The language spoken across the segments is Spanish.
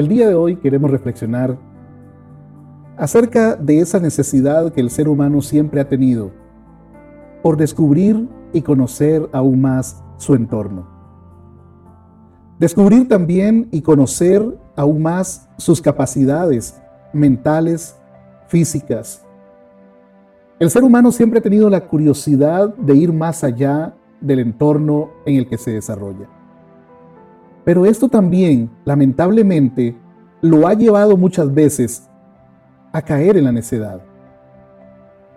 El día de hoy queremos reflexionar acerca de esa necesidad que el ser humano siempre ha tenido por descubrir y conocer aún más su entorno. Descubrir también y conocer aún más sus capacidades mentales, físicas. El ser humano siempre ha tenido la curiosidad de ir más allá del entorno en el que se desarrolla. Pero esto también, lamentablemente, lo ha llevado muchas veces a caer en la necedad.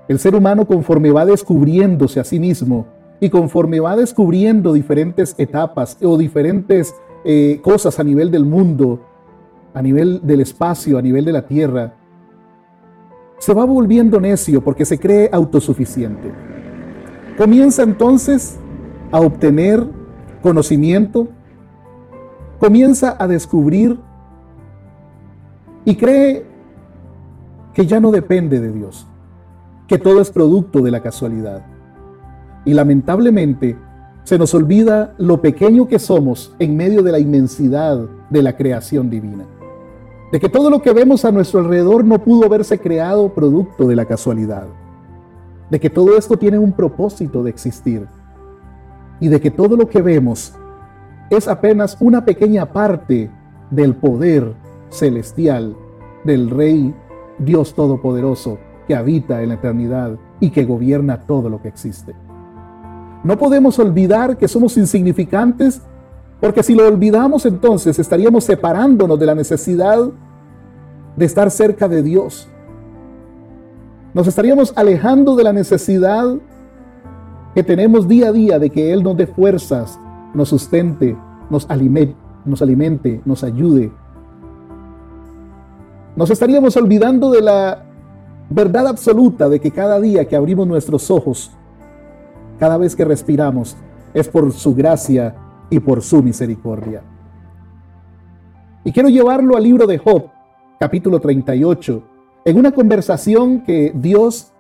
El ser humano conforme va descubriéndose a sí mismo y conforme va descubriendo diferentes etapas o diferentes eh, cosas a nivel del mundo, a nivel del espacio, a nivel de la tierra, se va volviendo necio porque se cree autosuficiente. Comienza entonces a obtener conocimiento, comienza a descubrir y cree que ya no depende de Dios, que todo es producto de la casualidad. Y lamentablemente se nos olvida lo pequeño que somos en medio de la inmensidad de la creación divina. De que todo lo que vemos a nuestro alrededor no pudo haberse creado producto de la casualidad. De que todo esto tiene un propósito de existir. Y de que todo lo que vemos es apenas una pequeña parte del poder celestial del Rey Dios Todopoderoso que habita en la eternidad y que gobierna todo lo que existe. No podemos olvidar que somos insignificantes porque si lo olvidamos entonces estaríamos separándonos de la necesidad de estar cerca de Dios. Nos estaríamos alejando de la necesidad que tenemos día a día de que Él nos dé fuerzas, nos sustente, nos alimente, nos, alimente, nos ayude. Nos estaríamos olvidando de la verdad absoluta de que cada día que abrimos nuestros ojos, cada vez que respiramos, es por su gracia y por su misericordia. Y quiero llevarlo al libro de Job, capítulo 38, en una conversación que Dios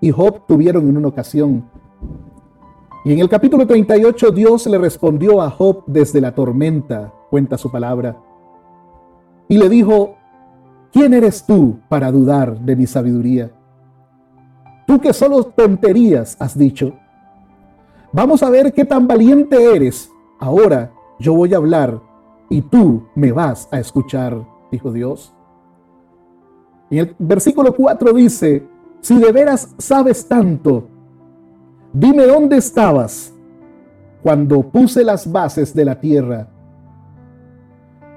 y Job tuvieron en una ocasión. Y en el capítulo 38 Dios le respondió a Job desde la tormenta, cuenta su palabra, y le dijo, ¿quién eres tú para dudar de mi sabiduría? Tú que solo tonterías has dicho. Vamos a ver qué tan valiente eres. Ahora yo voy a hablar y tú me vas a escuchar, dijo Dios. Y el versículo 4 dice, si de veras sabes tanto, dime dónde estabas cuando puse las bases de la tierra.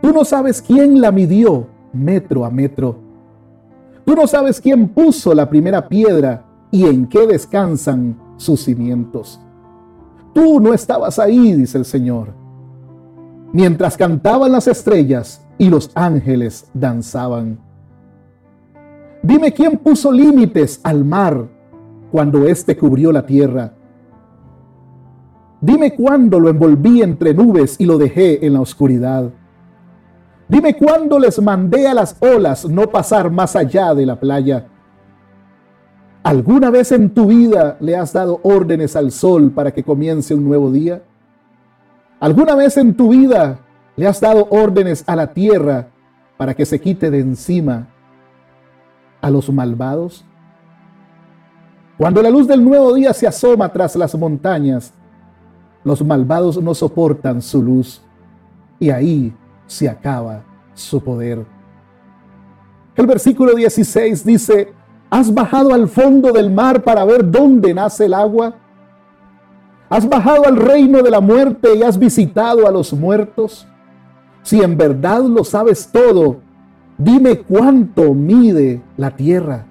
Tú no sabes quién la midió metro a metro. Tú no sabes quién puso la primera piedra y en qué descansan sus cimientos. Tú no estabas ahí, dice el Señor, mientras cantaban las estrellas y los ángeles danzaban. Dime quién puso límites al mar cuando éste cubrió la tierra. Dime cuándo lo envolví entre nubes y lo dejé en la oscuridad. Dime cuándo les mandé a las olas no pasar más allá de la playa. ¿Alguna vez en tu vida le has dado órdenes al sol para que comience un nuevo día? ¿Alguna vez en tu vida le has dado órdenes a la tierra para que se quite de encima a los malvados? Cuando la luz del nuevo día se asoma tras las montañas, los malvados no soportan su luz y ahí se acaba su poder. El versículo 16 dice, ¿Has bajado al fondo del mar para ver dónde nace el agua? ¿Has bajado al reino de la muerte y has visitado a los muertos? Si en verdad lo sabes todo, dime cuánto mide la tierra.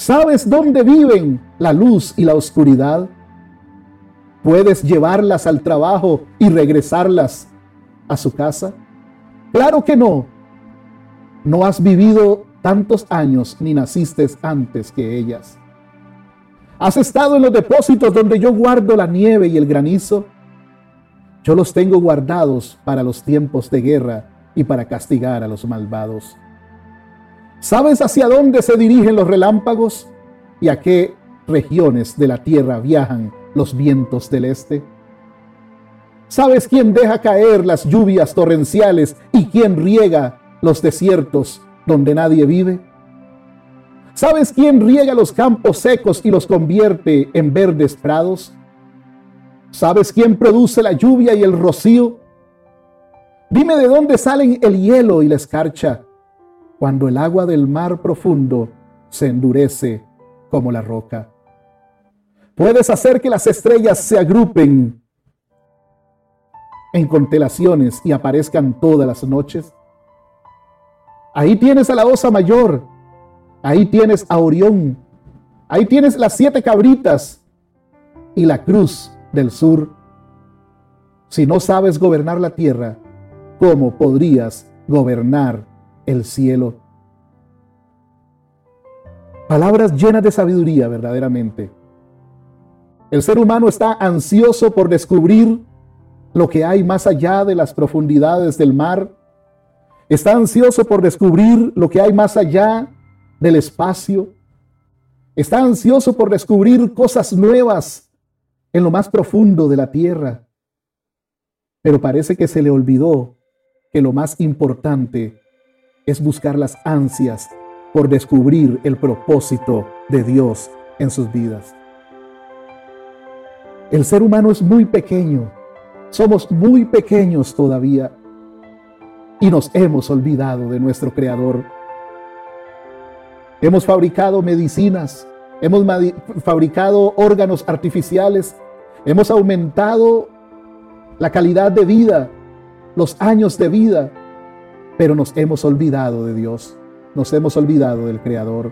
¿Sabes dónde viven la luz y la oscuridad? ¿Puedes llevarlas al trabajo y regresarlas a su casa? Claro que no. No has vivido tantos años ni naciste antes que ellas. ¿Has estado en los depósitos donde yo guardo la nieve y el granizo? Yo los tengo guardados para los tiempos de guerra y para castigar a los malvados. ¿Sabes hacia dónde se dirigen los relámpagos y a qué regiones de la tierra viajan los vientos del este? ¿Sabes quién deja caer las lluvias torrenciales y quién riega los desiertos donde nadie vive? ¿Sabes quién riega los campos secos y los convierte en verdes prados? ¿Sabes quién produce la lluvia y el rocío? Dime de dónde salen el hielo y la escarcha cuando el agua del mar profundo se endurece como la roca. Puedes hacer que las estrellas se agrupen en constelaciones y aparezcan todas las noches. Ahí tienes a la osa mayor, ahí tienes a Orión, ahí tienes las siete cabritas y la cruz del sur. Si no sabes gobernar la tierra, ¿cómo podrías gobernar el cielo? Palabras llenas de sabiduría verdaderamente. El ser humano está ansioso por descubrir lo que hay más allá de las profundidades del mar. Está ansioso por descubrir lo que hay más allá del espacio. Está ansioso por descubrir cosas nuevas en lo más profundo de la tierra. Pero parece que se le olvidó que lo más importante es buscar las ansias por descubrir el propósito de Dios en sus vidas. El ser humano es muy pequeño. Somos muy pequeños todavía. Y nos hemos olvidado de nuestro Creador. Hemos fabricado medicinas, hemos fabricado órganos artificiales, hemos aumentado la calidad de vida, los años de vida, pero nos hemos olvidado de Dios, nos hemos olvidado del Creador.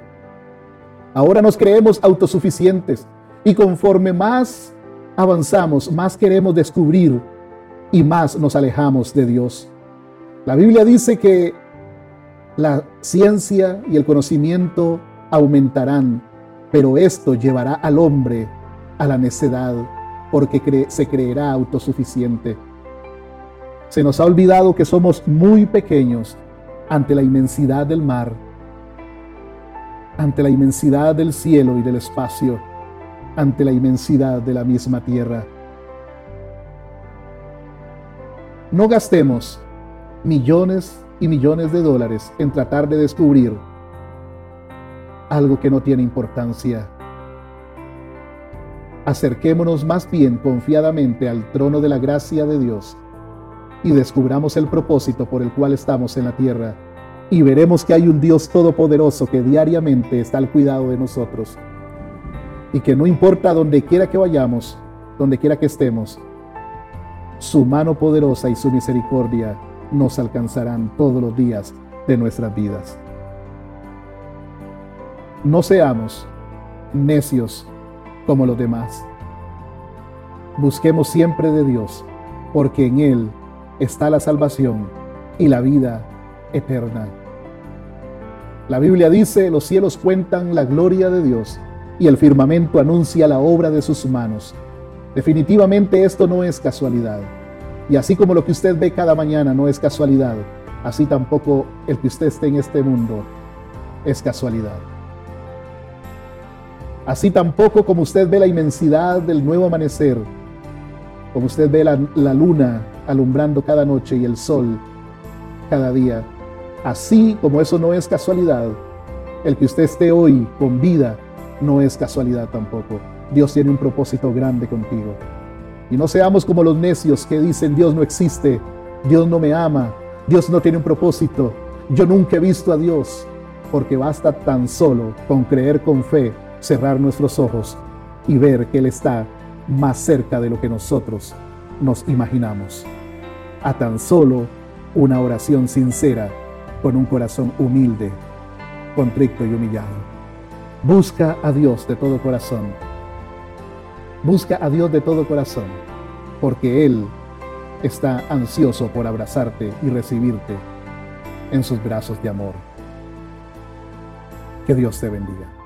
Ahora nos creemos autosuficientes y conforme más avanzamos, más queremos descubrir y más nos alejamos de Dios. La Biblia dice que la ciencia y el conocimiento aumentarán, pero esto llevará al hombre a la necedad, porque se creerá autosuficiente. Se nos ha olvidado que somos muy pequeños ante la inmensidad del mar, ante la inmensidad del cielo y del espacio ante la inmensidad de la misma tierra. No gastemos millones y millones de dólares en tratar de descubrir algo que no tiene importancia. Acerquémonos más bien confiadamente al trono de la gracia de Dios y descubramos el propósito por el cual estamos en la tierra y veremos que hay un Dios todopoderoso que diariamente está al cuidado de nosotros y que no importa donde quiera que vayamos, donde quiera que estemos, su mano poderosa y su misericordia nos alcanzarán todos los días de nuestras vidas. No seamos necios como los demás. Busquemos siempre de Dios, porque en Él está la salvación y la vida eterna. La Biblia dice, los cielos cuentan la gloria de Dios y el firmamento anuncia la obra de sus manos. Definitivamente esto no es casualidad. Y así como lo que usted ve cada mañana no es casualidad, así tampoco el que usted esté en este mundo es casualidad. Así tampoco como usted ve la inmensidad del nuevo amanecer, como usted ve la, la luna alumbrando cada noche y el sol cada día, así como eso no es casualidad, el que usted esté hoy con vida no es casualidad tampoco. Dios tiene un propósito grande contigo. Y no seamos como los necios que dicen Dios no existe, Dios no me ama, Dios no tiene un propósito, yo nunca he visto a Dios, porque basta tan solo con creer con fe, cerrar nuestros ojos y ver que Él está más cerca de lo que nosotros nos imaginamos. A tan solo una oración sincera con un corazón humilde, contrito y humillado. Busca a Dios de todo corazón. Busca a Dios de todo corazón, porque Él está ansioso por abrazarte y recibirte en sus brazos de amor. Que Dios te bendiga.